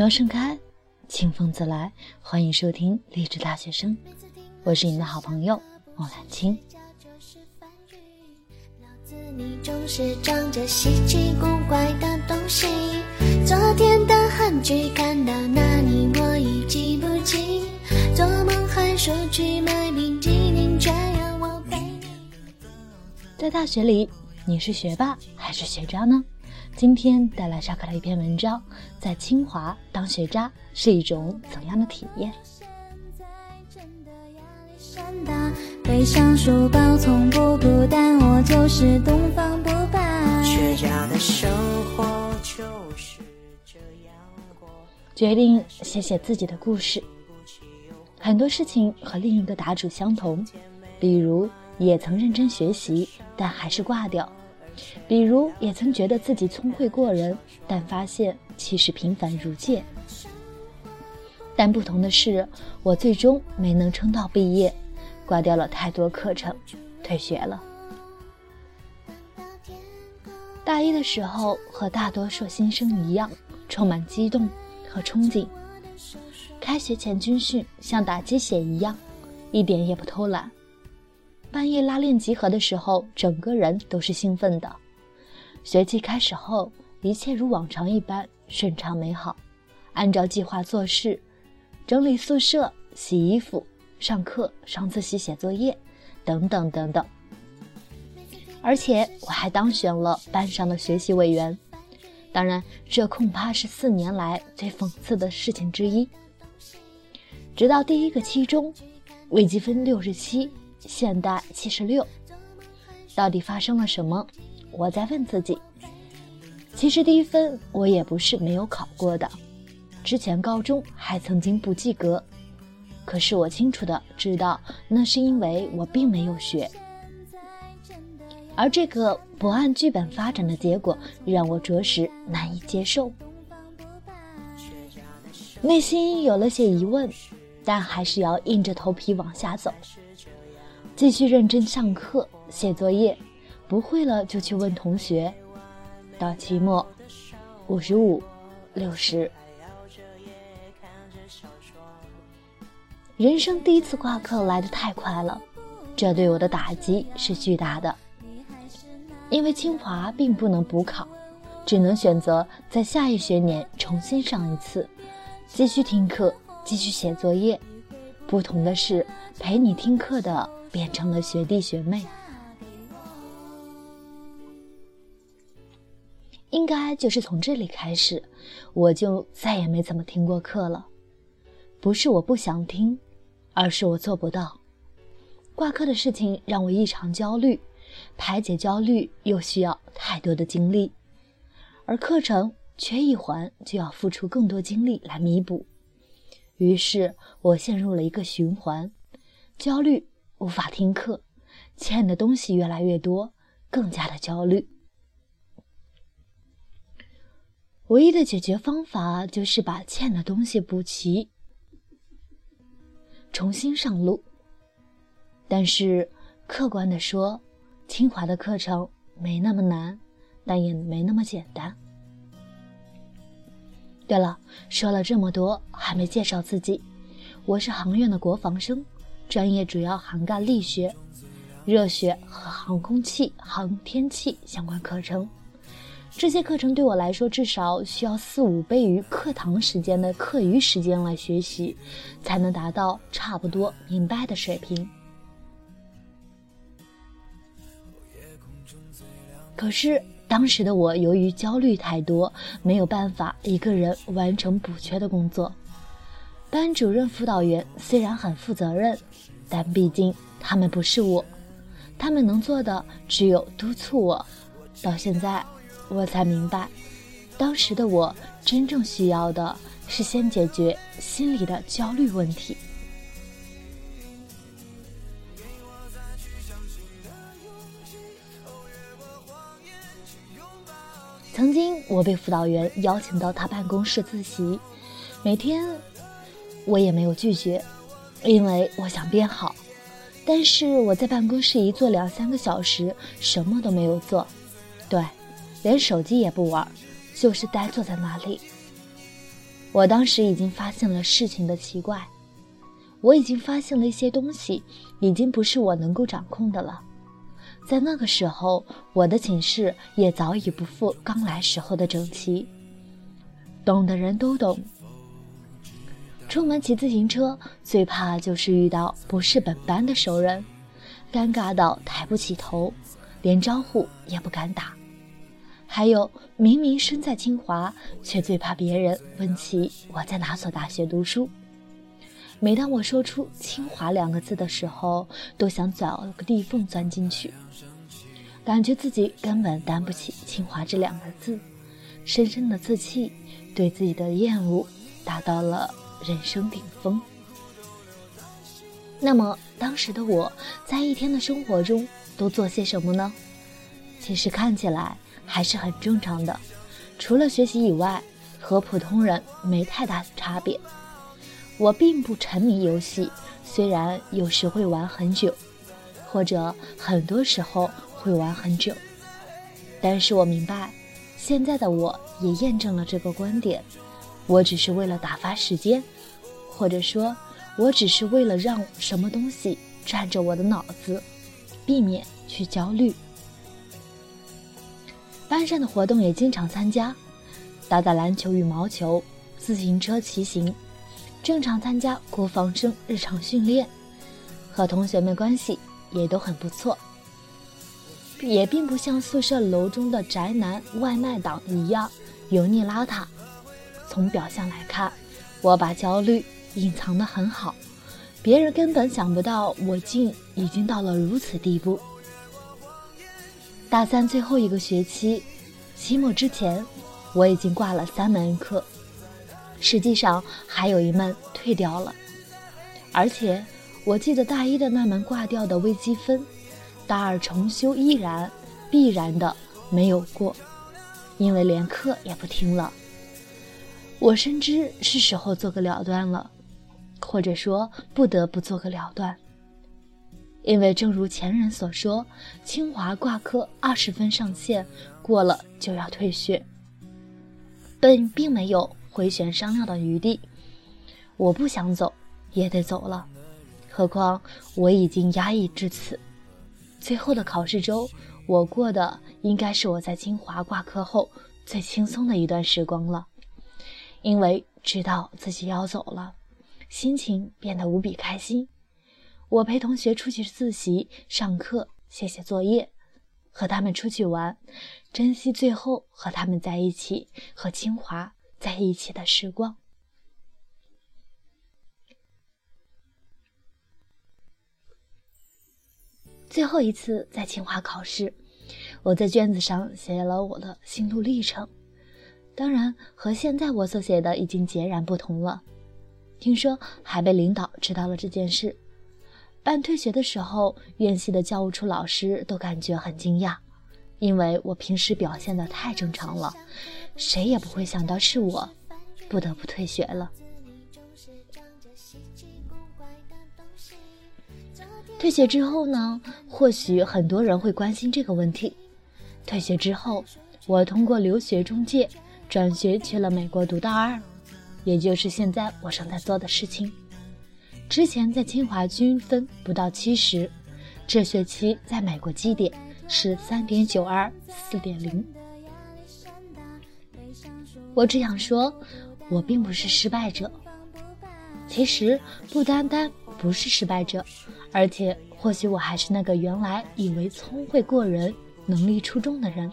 苗盛开，清风自来。欢迎收听励志大学生，我是你的好朋友莫兰青。你总是装着稀奇古怪的东西。昨天的韩剧看到哪里，我已记不清。做梦还说去买冰淇淋，却要我陪你。在大学里，你是学霸还是学渣呢？今天带来沙克的一篇文章，在清华当学渣是一种怎样的体验？背上书包从不孤单，我就是东方不败。学渣的生活就是这样过。决定写写自己的故事。很多事情和另一个答主相同，比如也曾认真学习，但还是挂掉。比如，也曾觉得自己聪慧过人，但发现其实平凡如芥。但不同的是，我最终没能撑到毕业，挂掉了太多课程，退学了。大一的时候，和大多数新生一样，充满激动和憧憬。开学前军训像打鸡血一样，一点也不偷懒。半夜拉练集合的时候，整个人都是兴奋的。学期开始后，一切如往常一般顺畅美好，按照计划做事，整理宿舍、洗衣服、上课、上自习、写作业，等等等等。而且我还当选了班上的学习委员。当然，这恐怕是四年来最讽刺的事情之一。直到第一个期中，微积分六十七。现代七十六，到底发生了什么？我在问自己。其实低分我也不是没有考过的，之前高中还曾经不及格，可是我清楚的知道，那是因为我并没有学。而这个不按剧本发展的结果，让我着实难以接受，内心有了些疑问，但还是要硬着头皮往下走。继续认真上课、写作业，不会了就去问同学。到期末，五十五、六十。人生第一次挂科来得太快了，这对我的打击是巨大的。因为清华并不能补考，只能选择在下一学年重新上一次，继续听课，继续写作业。不同的是，陪你听课的。变成了学弟学妹，应该就是从这里开始，我就再也没怎么听过课了。不是我不想听，而是我做不到。挂科的事情让我异常焦虑，排解焦虑又需要太多的精力，而课程缺一环就要付出更多精力来弥补。于是我陷入了一个循环，焦虑。无法听课，欠的东西越来越多，更加的焦虑。唯一的解决方法就是把欠的东西补齐，重新上路。但是客观的说，清华的课程没那么难，但也没那么简单。对了，说了这么多，还没介绍自己，我是航院的国防生。专业主要涵盖力学、热学和航空器、航天器相关课程。这些课程对我来说，至少需要四五倍于课堂时间的课余时间来学习，才能达到差不多明白的水平。可是当时的我由于焦虑太多，没有办法一个人完成补缺的工作。班主任、辅导员虽然很负责任，但毕竟他们不是我，他们能做的只有督促我。到现在，我才明白，当时的我真正需要的是先解决心里的焦虑问题。曾经，我被辅导员邀请到他办公室自习，每天。我也没有拒绝，因为我想变好。但是我在办公室一坐两三个小时，什么都没有做，对，连手机也不玩，就是呆坐在那里。我当时已经发现了事情的奇怪，我已经发现了一些东西，已经不是我能够掌控的了。在那个时候，我的寝室也早已不复刚来时候的整齐。懂的人都懂。出门骑自行车，最怕就是遇到不是本班的熟人，尴尬到抬不起头，连招呼也不敢打。还有，明明身在清华，却最怕别人问起我在哪所大学读书。每当我说出“清华”两个字的时候，都想找个地缝钻进去，感觉自己根本担不起“清华”这两个字，深深的自弃，对自己的厌恶达到了人生顶峰。那么，当时的我在一天的生活中都做些什么呢？其实看起来。还是很正常的，除了学习以外，和普通人没太大差别。我并不沉迷游戏，虽然有时会玩很久，或者很多时候会玩很久，但是我明白，现在的我也验证了这个观点。我只是为了打发时间，或者说，我只是为了让什么东西占着我的脑子，避免去焦虑。班上的活动也经常参加，打打篮球、羽毛球、自行车骑行，正常参加国防生日常训练，和同学们关系也都很不错，也并不像宿舍楼中的宅男外卖党一样油腻邋遢。从表象来看，我把焦虑隐藏得很好，别人根本想不到我竟已经到了如此地步。大三最后一个学期，期末之前，我已经挂了三门课，实际上还有一门退掉了。而且我记得大一的那门挂掉的微积分，大二重修依然必然的没有过，因为连课也不听了。我深知是时候做个了断了，或者说不得不做个了断。因为正如前人所说，清华挂科二十分上限，过了就要退学。本并没有回旋商量的余地，我不想走也得走了。何况我已经压抑至此。最后的考试周，我过的应该是我在清华挂科后最轻松的一段时光了，因为知道自己要走了，心情变得无比开心。我陪同学出去自习、上课、写写作业，和他们出去玩，珍惜最后和他们在一起、和清华在一起的时光。最后一次在清华考试，我在卷子上写了我的心路历程，当然和现在我所写的已经截然不同了。听说还被领导知道了这件事。办退学的时候，院系的教务处老师都感觉很惊讶，因为我平时表现的太正常了，谁也不会想到是我不得不退学了。退学之后呢？或许很多人会关心这个问题。退学之后，我通过留学中介转学去了美国读大二，也就是现在我正在做的事情。之前在清华均分不到七十，这学期在美国基点是三点九二四点零。我只想说，我并不是失败者。其实不单单不是失败者，而且或许我还是那个原来以为聪慧过人、能力出众的人。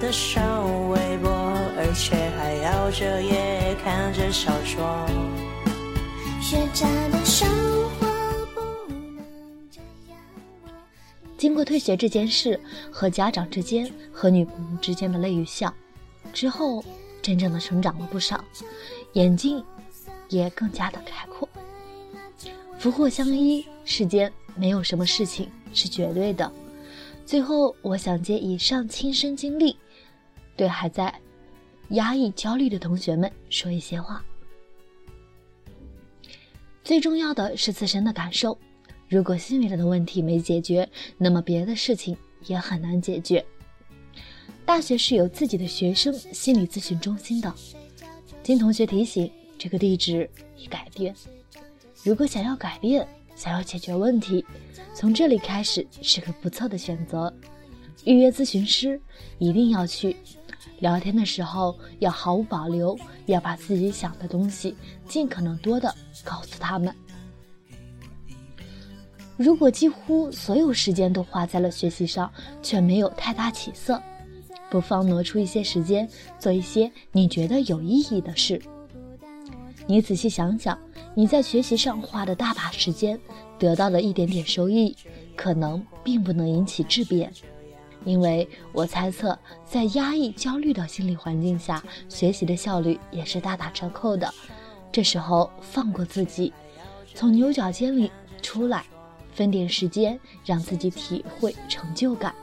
的上微博，而且还熬着夜看着小说。经过退学这件事和家长之间和女朋友之间的泪与笑之后，真正的成长了不少，眼睛也更加的开阔。福祸相依，世间没有什么事情是绝对的。最后，我想借以上亲身经历，对还在。压抑、焦虑的同学们说一些话。最重要的是自身的感受。如果心里的问题没解决，那么别的事情也很难解决。大学是有自己的学生心理咨询中心的。金同学提醒，这个地址已改变。如果想要改变，想要解决问题，从这里开始是个不错的选择。预约咨询师一定要去。聊天的时候要毫无保留，要把自己想的东西尽可能多的告诉他们。如果几乎所有时间都花在了学习上，却没有太大起色，不妨挪出一些时间做一些你觉得有意义的事。你仔细想想，你在学习上花的大把时间，得到的一点点收益，可能并不能引起质变。因为我猜测，在压抑、焦虑的心理环境下，学习的效率也是大打折扣的。这时候，放过自己，从牛角尖里出来，分点时间让自己体会成就感，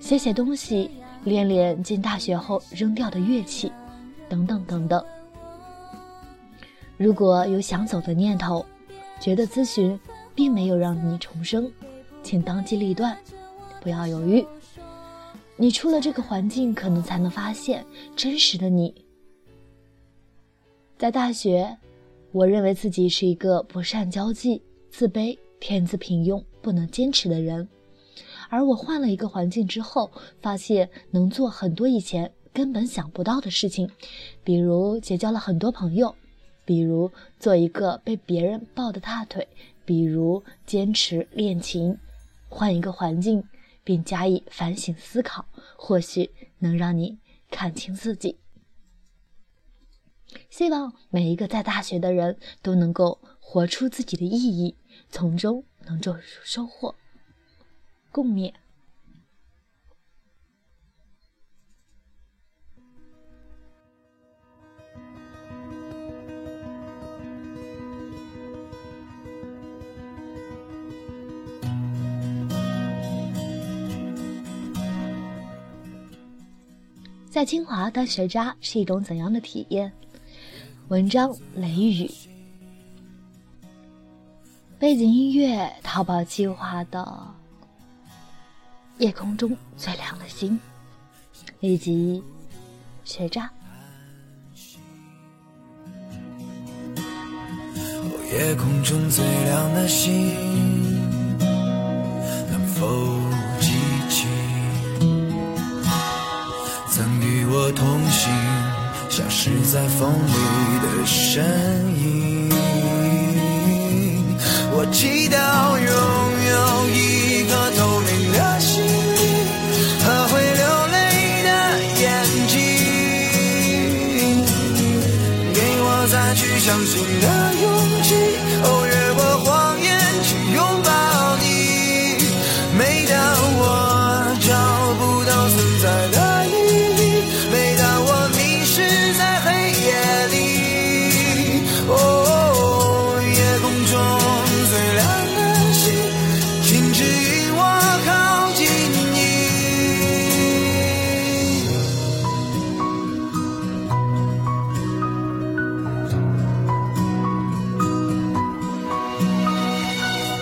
写写东西，练练进大学后扔掉的乐器，等等等等。如果有想走的念头，觉得咨询并没有让你重生，请当机立断，不要犹豫。你出了这个环境，可能才能发现真实的你。在大学，我认为自己是一个不善交际、自卑、天资平庸、不能坚持的人。而我换了一个环境之后，发现能做很多以前根本想不到的事情，比如结交了很多朋友，比如做一个被别人抱的大腿，比如坚持练琴。换一个环境。并加以反省思考，或许能让你看清自己。希望每一个在大学的人都能够活出自己的意义，从中能做出收获共勉。在清华当学渣是一种怎样的体验？文章雷雨，背景音乐淘宝计划的《夜空中最亮的星》，以及学渣。夜空中最亮的星，能否？是在风里的身影。我祈祷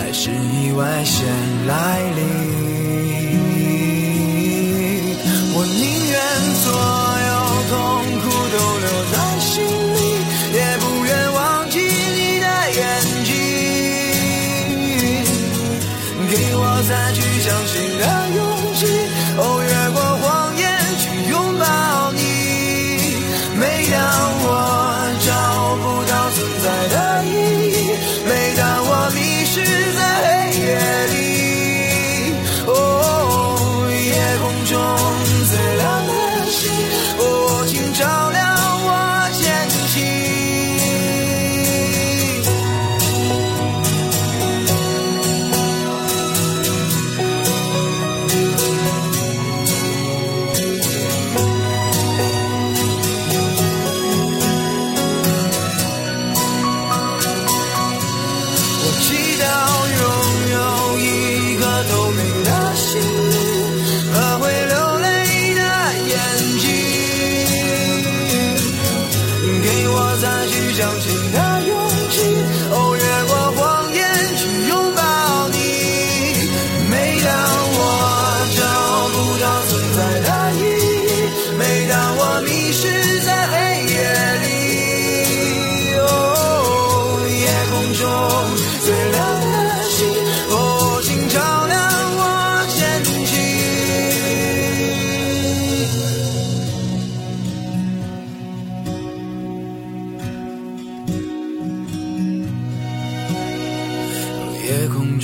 还是意外先来临？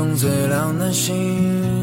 中最亮的星，